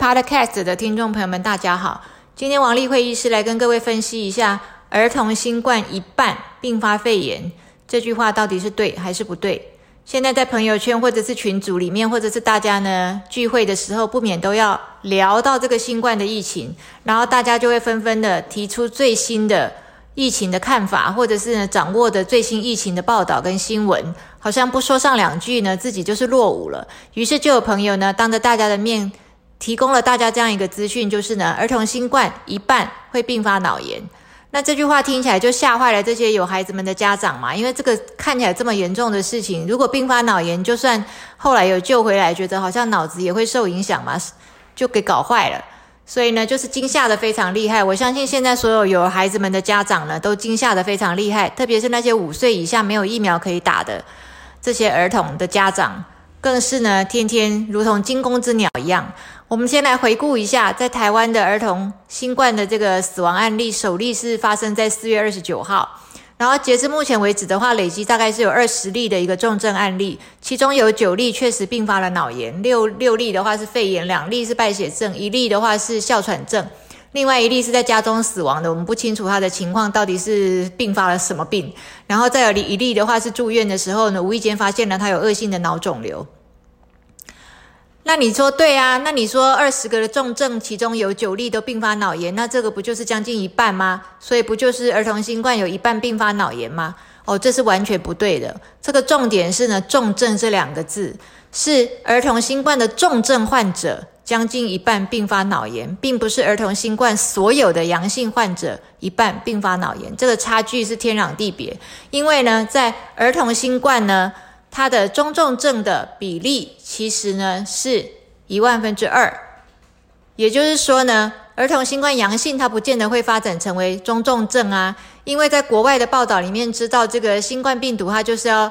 Podcast 的听众朋友们，大家好。今天王丽慧医师来跟各位分析一下“儿童新冠一半并发肺炎”这句话到底是对还是不对？现在在朋友圈或者是群组里面，或者是大家呢聚会的时候，不免都要聊到这个新冠的疫情，然后大家就会纷纷的提出最新的疫情的看法，或者是呢掌握的最新疫情的报道跟新闻，好像不说上两句呢，自己就是落伍了。于是就有朋友呢当着大家的面。提供了大家这样一个资讯，就是呢，儿童新冠一半会并发脑炎。那这句话听起来就吓坏了这些有孩子们的家长嘛，因为这个看起来这么严重的事情，如果并发脑炎，就算后来有救回来，觉得好像脑子也会受影响嘛，就给搞坏了。所以呢，就是惊吓的非常厉害。我相信现在所有有孩子们的家长呢，都惊吓的非常厉害，特别是那些五岁以下没有疫苗可以打的这些儿童的家长，更是呢，天天如同惊弓之鸟一样。我们先来回顾一下，在台湾的儿童新冠的这个死亡案例，首例是发生在四月二十九号，然后截至目前为止的话，累计大概是有二十例的一个重症案例，其中有九例确实并发了脑炎，六六例的话是肺炎，两例是败血症，一例的话是哮喘症，另外一例是在家中死亡的，我们不清楚他的情况到底是并发了什么病，然后再有一例的话是住院的时候呢，无意间发现了他有恶性的脑肿瘤。那你说对啊？那你说二十个的重症，其中有九例都并发脑炎，那这个不就是将近一半吗？所以不就是儿童新冠有一半并发脑炎吗？哦，这是完全不对的。这个重点是呢，重症这两个字是儿童新冠的重症患者将近一半并发脑炎，并不是儿童新冠所有的阳性患者一半并发脑炎，这个差距是天壤地别。因为呢，在儿童新冠呢。它的中重症的比例其实呢是一万分之二，也就是说呢，儿童新冠阳性它不见得会发展成为中重症啊，因为在国外的报道里面知道这个新冠病毒它就是要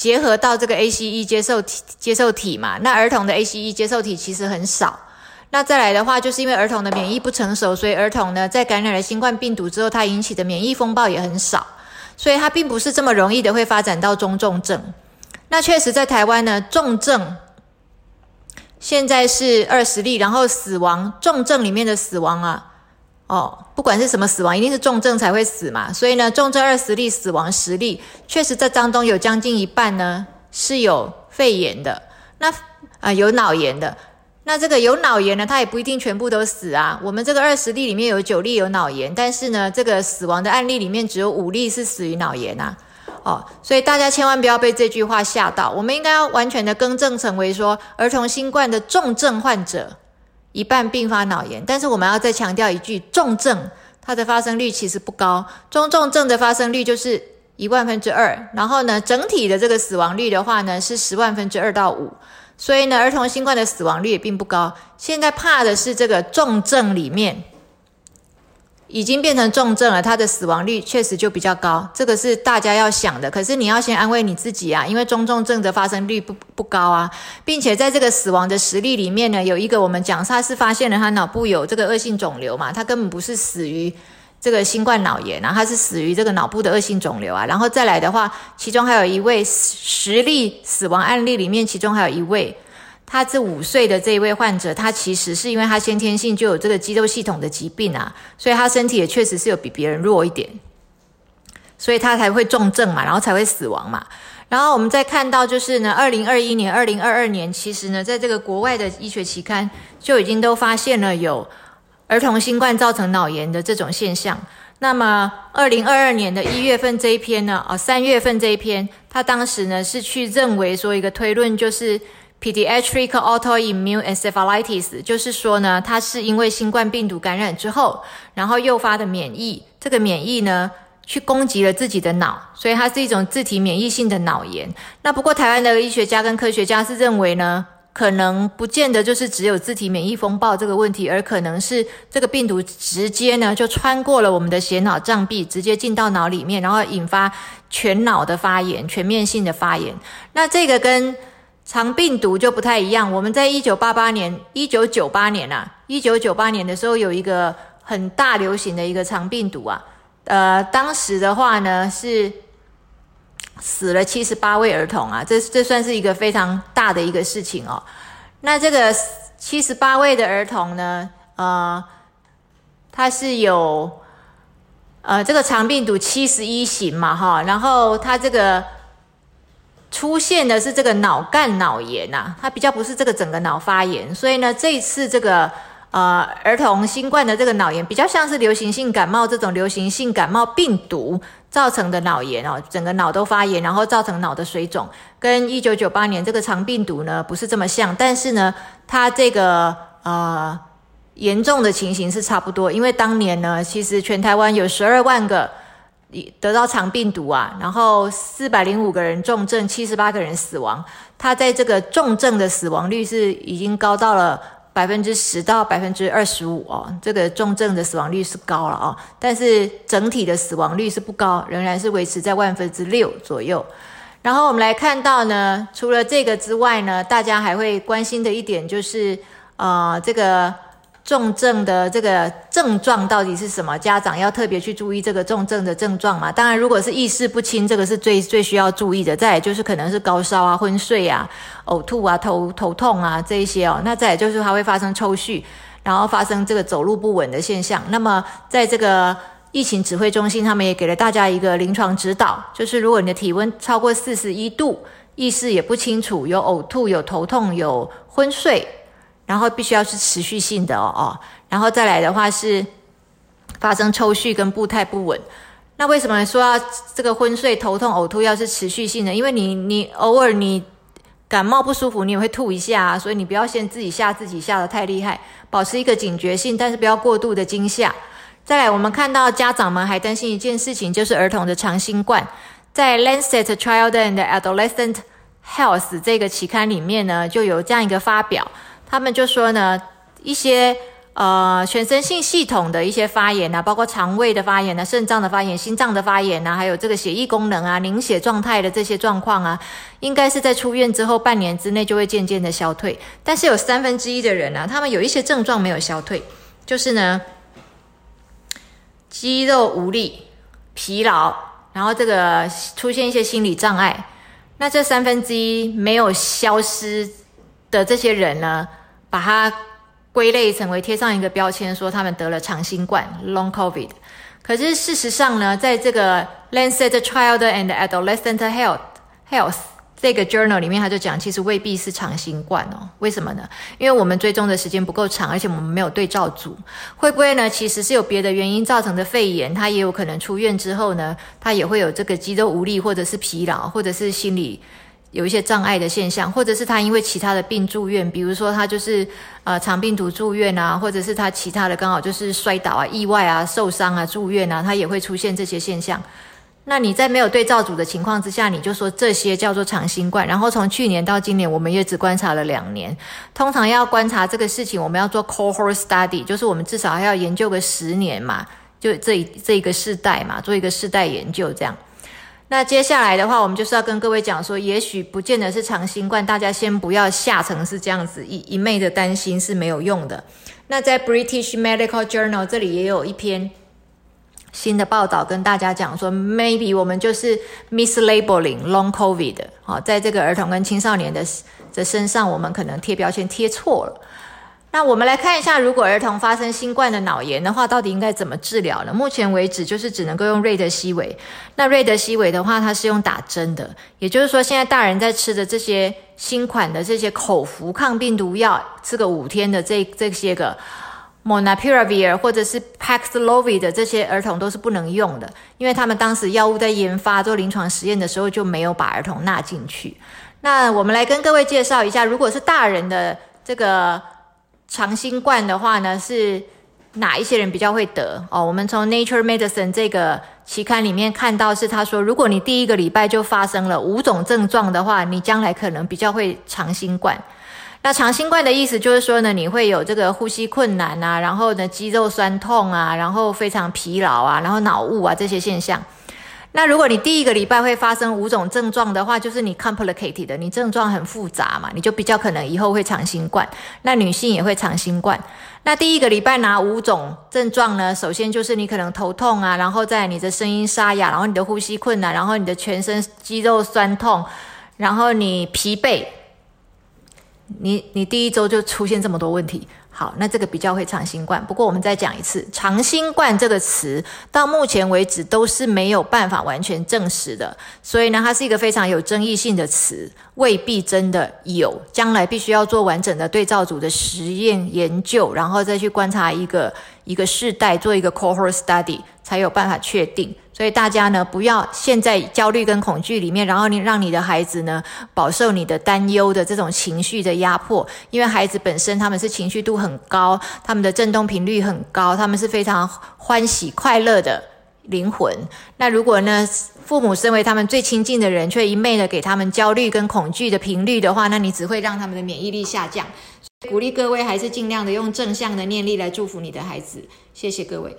结合到这个 ACE 接受体接受体嘛，那儿童的 ACE 接受体其实很少，那再来的话就是因为儿童的免疫不成熟，所以儿童呢在感染了新冠病毒之后，它引起的免疫风暴也很少，所以它并不是这么容易的会发展到中重症。那确实，在台湾呢，重症现在是二十例，然后死亡重症里面的死亡啊，哦，不管是什么死亡，一定是重症才会死嘛。所以呢，重症二十例，死亡十例，确实在当中有将近一半呢是有肺炎的，那啊有脑炎的。那这个有脑炎呢，他也不一定全部都死啊。我们这个二十例里面有九例有脑炎，但是呢，这个死亡的案例里面只有五例是死于脑炎啊。哦，所以大家千万不要被这句话吓到。我们应该要完全的更正成为说，儿童新冠的重症患者一半并发脑炎。但是我们要再强调一句，重症它的发生率其实不高，中重症的发生率就是一万分之二。然后呢，整体的这个死亡率的话呢，是十万分之二到五。所以呢，儿童新冠的死亡率也并不高。现在怕的是这个重症里面。已经变成重症了，他的死亡率确实就比较高，这个是大家要想的。可是你要先安慰你自己啊，因为中重症的发生率不不高啊，并且在这个死亡的实例里面呢，有一个我们讲他是发现了他脑部有这个恶性肿瘤嘛，他根本不是死于这个新冠脑炎啊，他是死于这个脑部的恶性肿瘤啊。然后再来的话，其中还有一位实例死亡案例里面，其中还有一位。他这五岁的这一位患者，他其实是因为他先天性就有这个肌肉系统的疾病啊，所以他身体也确实是有比别人弱一点，所以他才会重症嘛，然后才会死亡嘛。然后我们再看到就是呢，二零二一年、二零二二年，其实呢，在这个国外的医学期刊就已经都发现了有儿童新冠造成脑炎的这种现象。那么二零二二年的一月份这一篇呢，啊，三月份这一篇，他当时呢是去认为说一个推论就是。Pediatric autoimmune encephalitis，就是说呢，它是因为新冠病毒感染之后，然后诱发的免疫，这个免疫呢，去攻击了自己的脑，所以它是一种自体免疫性的脑炎。那不过台湾的医学家跟科学家是认为呢，可能不见得就是只有自体免疫风暴这个问题，而可能是这个病毒直接呢就穿过了我们的血脑障壁，直接进到脑里面，然后引发全脑的发炎，全面性的发炎。那这个跟肠病毒就不太一样。我们在一九八八年、一九九八年啊，一九九八年的时候有一个很大流行的一个肠病毒啊，呃，当时的话呢是死了七十八位儿童啊，这这算是一个非常大的一个事情哦。那这个七十八位的儿童呢，呃，他是有呃这个肠病毒七十一型嘛，哈，然后他这个出现的是这个脑干脑炎呐，它比较不是这个整个脑发炎，所以呢，这一次这个。呃，儿童新冠的这个脑炎比较像是流行性感冒这种流行性感冒病毒造成的脑炎哦，整个脑都发炎，然后造成脑的水肿，跟一九九八年这个肠病毒呢不是这么像，但是呢，它这个呃严重的情形是差不多，因为当年呢，其实全台湾有十二万个得到肠病毒啊，然后四百零五个人重症，七十八个人死亡，它在这个重症的死亡率是已经高到了。百分之十到百分之二十五哦，这个重症的死亡率是高了哦，但是整体的死亡率是不高，仍然是维持在万分之六左右。然后我们来看到呢，除了这个之外呢，大家还会关心的一点就是，呃，这个。重症的这个症状到底是什么？家长要特别去注意这个重症的症状嘛？当然，如果是意识不清，这个是最最需要注意的。再就是可能是高烧啊、昏睡啊、呕吐啊、头头痛啊这一些哦。那再就是它会发生抽搐，然后发生这个走路不稳的现象。那么在这个疫情指挥中心，他们也给了大家一个临床指导，就是如果你的体温超过四十一度，意识也不清楚，有呕吐、有头痛、有昏睡。然后必须要是持续性的哦哦，然后再来的话是发生抽搐跟步态不稳。那为什么说要这个昏睡、头痛、呕吐要是持续性的？因为你你偶尔你感冒不舒服，你也会吐一下啊，所以你不要先自己吓自己吓得太厉害，保持一个警觉性，但是不要过度的惊吓。再来，我们看到家长们还担心一件事情，就是儿童的长新冠，在 Lancet Child and Adolescent Health 这个期刊里面呢，就有这样一个发表。他们就说呢，一些呃全身性系统的一些发炎啊，包括肠胃的发炎啊、肾脏的发炎、心脏的发炎啊，还有这个血液功能啊、凝血状态的这些状况啊，应该是在出院之后半年之内就会渐渐的消退。但是有三分之一的人呢，他们有一些症状没有消退，就是呢肌肉无力、疲劳，然后这个出现一些心理障碍。那这三分之一没有消失的这些人呢？把它归类成为贴上一个标签，说他们得了长新冠 （Long COVID）。可是事实上呢，在这个 Lancet Child and Adolescent Health Health 这个 journal 里面，他就讲，其实未必是长新冠哦。为什么呢？因为我们追踪的时间不够长，而且我们没有对照组。会不会呢？其实是有别的原因造成的肺炎，他也有可能出院之后呢，他也会有这个肌肉无力，或者是疲劳，或者是心理。有一些障碍的现象，或者是他因为其他的病住院，比如说他就是呃肠病毒住院啊，或者是他其他的刚好就是摔倒啊、意外啊、受伤啊住院啊，他也会出现这些现象。那你在没有对照组的情况之下，你就说这些叫做长新冠。然后从去年到今年，我们也只观察了两年。通常要观察这个事情，我们要做 cohort study，就是我们至少还要研究个十年嘛，就这这一个世代嘛，做一个世代研究这样。那接下来的话，我们就是要跟各位讲说，也许不见得是长新冠，大家先不要下成是这样子一一昧的担心是没有用的。那在 British Medical Journal 这里也有一篇新的报道跟大家讲说，maybe 我们就是 mislabeling long COVID，好，在这个儿童跟青少年的的身上，我们可能贴标签贴错了。那我们来看一下，如果儿童发生新冠的脑炎的话，到底应该怎么治疗呢？目前为止，就是只能够用瑞德西韦。那瑞德西韦的话，它是用打针的，也就是说，现在大人在吃的这些新款的这些口服抗病毒药，吃个五天的这这些个 Monapiravir 或者是 Paxlovid 的这些儿童都是不能用的，因为他们当时药物在研发做临床实验的时候就没有把儿童纳进去。那我们来跟各位介绍一下，如果是大人的这个。长新冠的话呢，是哪一些人比较会得哦？我们从 Nature Medicine 这个期刊里面看到，是他说，如果你第一个礼拜就发生了五种症状的话，你将来可能比较会长新冠。那长新冠的意思就是说呢，你会有这个呼吸困难啊，然后呢肌肉酸痛啊，然后非常疲劳啊，然后脑雾啊这些现象。那如果你第一个礼拜会发生五种症状的话，就是你 complicated 的，你症状很复杂嘛，你就比较可能以后会长新冠。那女性也会长新冠。那第一个礼拜拿五种症状呢，首先就是你可能头痛啊，然后在你的声音沙哑，然后你的呼吸困难，然后你的全身肌肉酸痛，然后你疲惫，你你第一周就出现这么多问题。好，那这个比较会长新冠。不过我们再讲一次，长新冠这个词到目前为止都是没有办法完全证实的，所以呢，它是一个非常有争议性的词，未必真的有。将来必须要做完整的对照组的实验研究，然后再去观察一个一个世代，做一个 cohort study，才有办法确定。所以大家呢，不要陷在焦虑跟恐惧里面，然后你让你的孩子呢，饱受你的担忧的这种情绪的压迫。因为孩子本身他们是情绪度很高，他们的振动频率很高，他们是非常欢喜快乐的灵魂。那如果呢，父母身为他们最亲近的人，却一昧的给他们焦虑跟恐惧的频率的话，那你只会让他们的免疫力下降。鼓励各位还是尽量的用正向的念力来祝福你的孩子。谢谢各位。